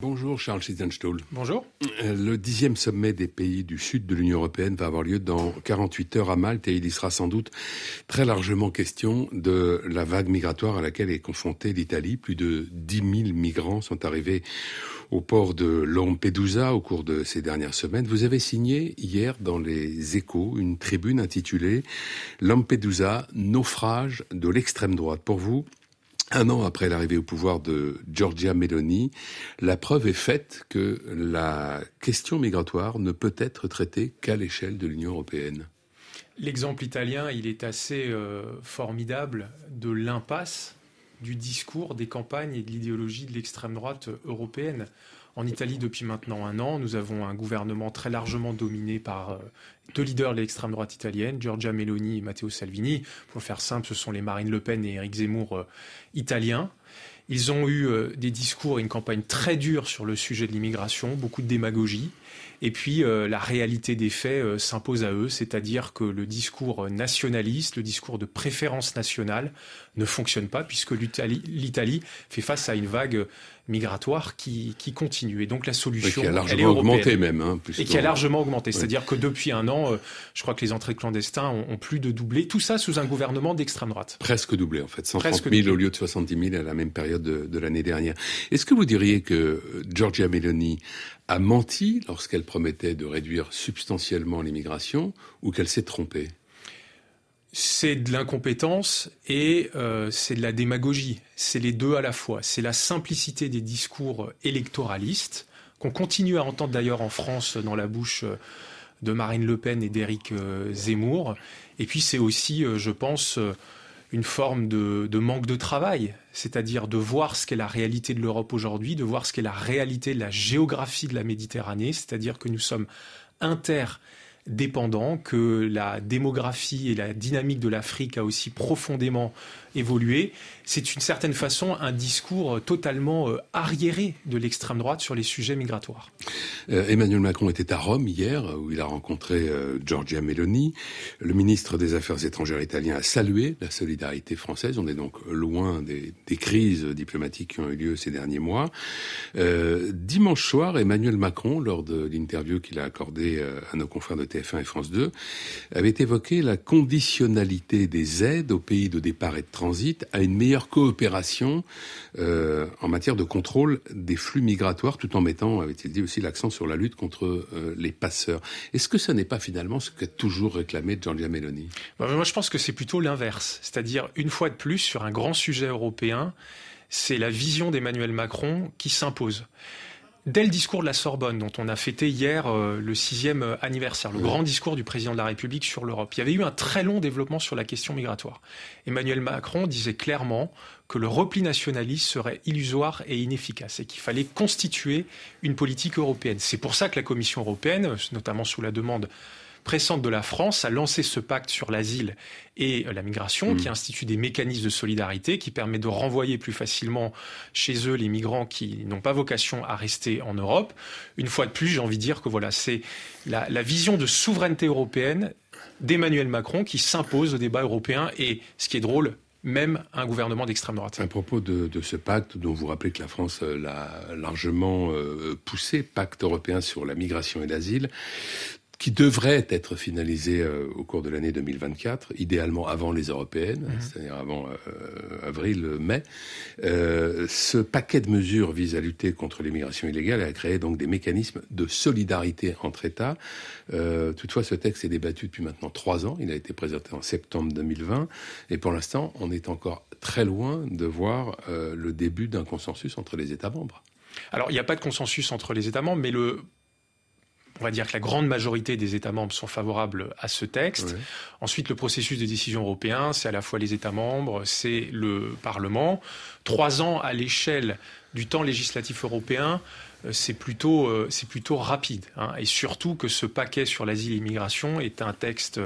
Bonjour Charles Schittenstuhl. Bonjour. Euh, le dixième sommet des pays du sud de l'Union européenne va avoir lieu dans 48 heures à Malte et il y sera sans doute très largement question de la vague migratoire à laquelle est confrontée l'Italie. Plus de 10 000 migrants sont arrivés au port de Lampedusa au cours de ces dernières semaines. Vous avez signé hier dans les échos une tribune intitulée Lampedusa, naufrage de l'extrême droite. Pour vous, un an après l'arrivée au pouvoir de Giorgia Meloni, la preuve est faite que la question migratoire ne peut être traitée qu'à l'échelle de l'Union européenne. L'exemple italien, il est assez euh, formidable de l'impasse du discours, des campagnes et de l'idéologie de l'extrême droite européenne. En Italie, depuis maintenant un an, nous avons un gouvernement très largement dominé par euh, deux leaders de l'extrême droite italienne, Giorgia Meloni et Matteo Salvini. Pour faire simple, ce sont les Marine Le Pen et Éric Zemmour euh, italiens. Ils ont eu euh, des discours et une campagne très dure sur le sujet de l'immigration, beaucoup de démagogie. Et puis la réalité des faits s'impose à eux, c'est-à-dire que le discours nationaliste, le discours de préférence nationale ne fonctionne pas puisque l'Italie fait face à une vague migratoire qui, continue. Et donc la solution, qui a largement augmenté même. Hein, et qui a largement augmenté. C'est-à-dire que depuis un an, euh, je crois que les entrées clandestins ont, plus de doublé. Tout ça sous un gouvernement d'extrême droite. Presque doublé en fait. 130 000 au lieu de 70 000 à la même période de, de l'année dernière. Est-ce que vous diriez que Giorgia Meloni a menti lorsqu'elle promettait de réduire substantiellement l'immigration ou qu'elle s'est trompée c'est de l'incompétence et euh, c'est de la démagogie. C'est les deux à la fois. C'est la simplicité des discours électoralistes qu'on continue à entendre d'ailleurs en France dans la bouche euh, de Marine Le Pen et d'Éric euh, Zemmour. Et puis c'est aussi, je pense, une forme de, manque de travail, c'est-à-dire de voir ce qu'est la réalité de l'Europe aujourd'hui, de voir ce qu'est la réalité de la géographie de la Méditerranée, c'est-à-dire que nous sommes inter dépendant, que la démographie et la dynamique de l'Afrique a aussi profondément évolué. C'est une certaine façon un discours totalement euh, arriéré de l'extrême droite sur les sujets migratoires. Euh, Emmanuel Macron était à Rome hier, où il a rencontré euh, Giorgia Meloni. Le ministre des Affaires étrangères italien a salué la solidarité française. On est donc loin des, crises diplomatiques qui ont eu lieu ces derniers mois. dimanche soir, Emmanuel Macron, lors de l'interview qu'il a accordée à nos confrères de TF1 et France 2, avait évoqué la conditionnalité des aides aux pays de départ et de transit à une meilleure coopération euh, en matière de contrôle des flux migratoires, tout en mettant, avait-il dit aussi, l'accent sur la lutte contre euh, les passeurs. Est-ce que ce n'est pas finalement ce qu'a toujours réclamé Giorgia Meloni? Moi, je pense que c'est plutôt l'inverse. C'est-à-dire, une fois de plus, sur un grand sujet européen, c'est la vision d'Emmanuel Macron qui s'impose dès le discours de la Sorbonne, dont on a fêté hier euh, le sixième euh, anniversaire, le grand discours du président de la République sur l'Europe, il y avait eu un très long développement sur la question migratoire. Emmanuel Macron disait clairement que le repli nationaliste serait illusoire et inefficace et qu'il fallait constituer une politique européenne. C'est pour ça que la Commission européenne, notamment sous la demande pressante de la France a lancé ce pacte sur l'asile et euh, la migration, qui mm. institue des mécanismes de solidarité, qui permet de renvoyer plus facilement chez eux les migrants qui n'ont pas vocation à rester en Europe. Une fois de plus, j'ai envie de dire que voilà, c'est la, vision de souveraineté européenne d'Emmanuel Macron qui s'impose au débat européen. Et ce qui est drôle, même un gouvernement d'extrême droite. À propos de, ce pacte dont vous rappelez que la France euh, l'a largement euh, poussé, pacte européen sur la migration et l'asile, qui devrait être finalisé euh, au cours de l'année 2024, idéalement avant les européennes, mhm. c'est-à-dire avant euh, avril-mai. Euh, ce paquet de mesures vise à lutter contre l'immigration illégale et à créer donc des mécanismes de solidarité entre États. toutefois, ce texte est débattu depuis maintenant trois ans. Il a été présenté en septembre 2020 et pour l'instant, on est encore très loin de voir le début d'un consensus entre les États membres. Alors, il n'y a pas de consensus entre les États membres, mais le on va dire que la grande majorité des États membres sont favorables à ce texte. Ensuite, le processus de décision européen, c'est à la fois les États membres, c'est le Parlement. Trois ans à l'échelle du temps législatif européen, euh, c'est plutôt, euh, c'est plutôt rapide. Hein. Et surtout que ce paquet sur l'asile et l'immigration est un texte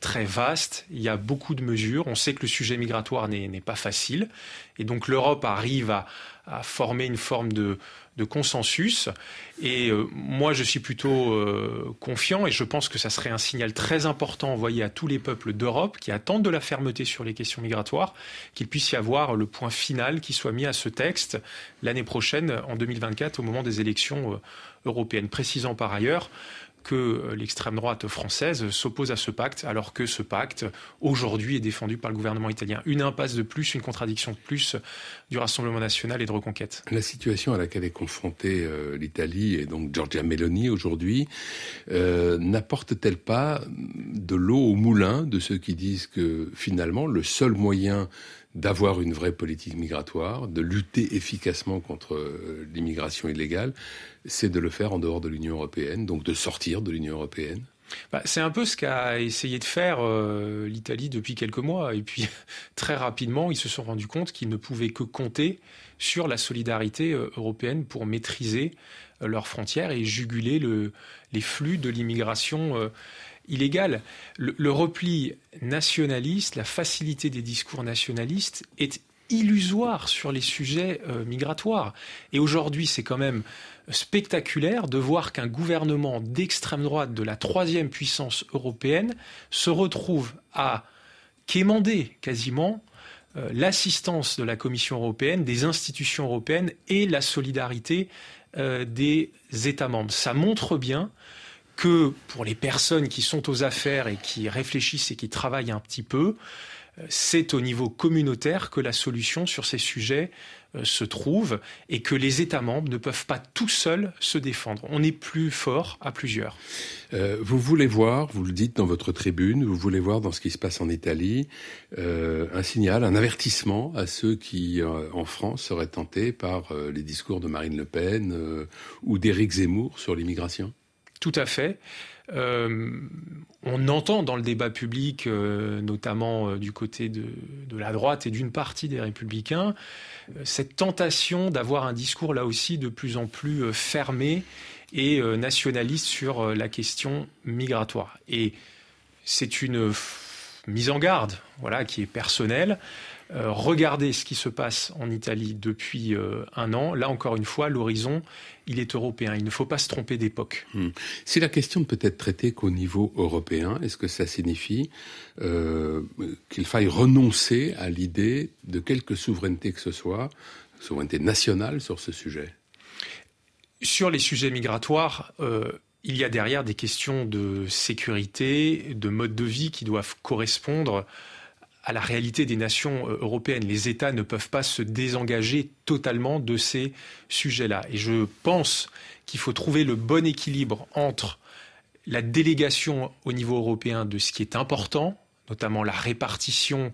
très vaste. Il y a beaucoup de mesures. On sait que le sujet migratoire n'est pas facile. Et donc l'Europe arrive à, à, former une forme de, de consensus. Et euh, moi, je suis plutôt euh, confiant et je pense que ça serait un signal très important envoyé à tous les peuples d'Europe qui attendent de la fermeté sur les questions migratoires, qu'il puisse y avoir le point final qui soit mis à ce texte l'année prochaine, en 2024, au moment des élections euh, européennes. Précisant par ailleurs que euh, l'extrême droite française s'oppose à ce pacte, alors que ce pacte, aujourd'hui, est défendu par le gouvernement italien. Une impasse de plus, une contradiction de plus du Rassemblement national et de reconquête. La situation à laquelle est confrontée euh, l'Italie et donc Giorgia Meloni aujourd'hui euh, n'apporte-t-elle pas de l'eau au moulin de ceux qui disent que finalement le seul moyen d'avoir une vraie politique migratoire, de lutter efficacement contre euh, l'immigration illégale, c'est de le faire en dehors de l'Union européenne, donc de sortir de l'Union européenne bah, c'est un peu ce qu'a essayé de faire euh, l'Italie depuis quelques mois. Et puis, très rapidement, ils se sont rendus compte qu'ils ne pouvaient que compter sur la solidarité euh, européenne pour maîtriser leurs frontières et juguler le, les flux de l'immigration illégale. Le, repli nationaliste, la facilité des discours nationalistes est illusoire sur les sujets euh, migratoires. Et aujourd'hui, c'est quand même spectaculaire de voir qu'un gouvernement d'extrême droite de la troisième puissance européenne se retrouve à quémander quasiment euh, l'assistance de la Commission européenne, des institutions européennes et la solidarité euh, des États membres. Ça montre bien que pour les personnes qui sont aux affaires et qui réfléchissent et qui travaillent un petit peu, euh, c'est au niveau communautaire que la solution sur ces sujets euh, se trouve et que les États membres ne peuvent pas tout seuls se défendre. On est plus fort à plusieurs. Euh, vous voulez voir, vous le dites dans votre tribune, vous voulez voir dans ce qui se passe en Italie un signal, un avertissement à ceux qui, en France, seraient tentés par les discours de Marine Le Pen ou d'Éric Zemmour sur l'immigration? Tout à fait. Euh, on entend dans le débat public, euh, notamment euh, du côté de, la droite et d'une partie des républicains, cette tentation d'avoir un discours là aussi de plus en plus fermé et nationaliste sur la question migratoire. Et c'est une mise en garde, voilà, qui est personnelle. Euh, regardez ce qui se passe en Italie depuis euh, un an. Là, encore une fois, l'horizon, il est européen. Il ne faut pas se tromper d'époque. Hmm. Si la question ne peut être traitée qu'au niveau européen, est-ce que ça signifie euh, qu'il faille renoncer à l'idée de quelque souveraineté que ce soit, souveraineté nationale sur ce sujet? Sur les sujets migratoires, il y a derrière des questions de sécurité, de mode de vie qui doivent correspondre à la réalité des nations euh, européennes. Les États ne peuvent pas se désengager totalement de ces sujets-là. Et je pense qu'il faut trouver le bon équilibre entre la délégation au niveau européen de ce qui est important, notamment la répartition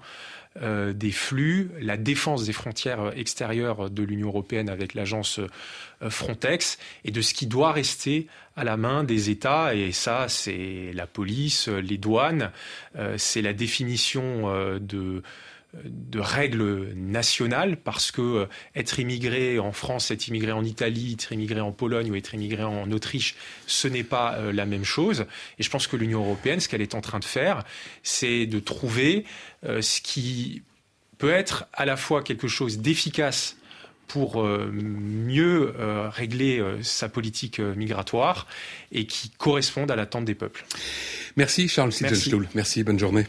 euh, des flux, la défense des frontières extérieures de l'Union européenne avec l'agence euh, Frontex et de ce qui doit rester à la main des États. Et ça, c'est la police, les douanes, euh, c'est la définition de de règles nationales parce que euh, être immigré en France, être immigré en Italie, être immigré en Pologne ou être immigré en Autriche, ce n'est pas euh, la même chose. Et je pense que l'Union européenne, ce qu'elle est en train de faire, c'est de trouver euh, ce qui peut être à la fois quelque chose d'efficace pour mieux régler sa politique migratoire et qui corresponde à l'attente des peuples. Merci Charles Sittelstuhl. Merci, bonne journée.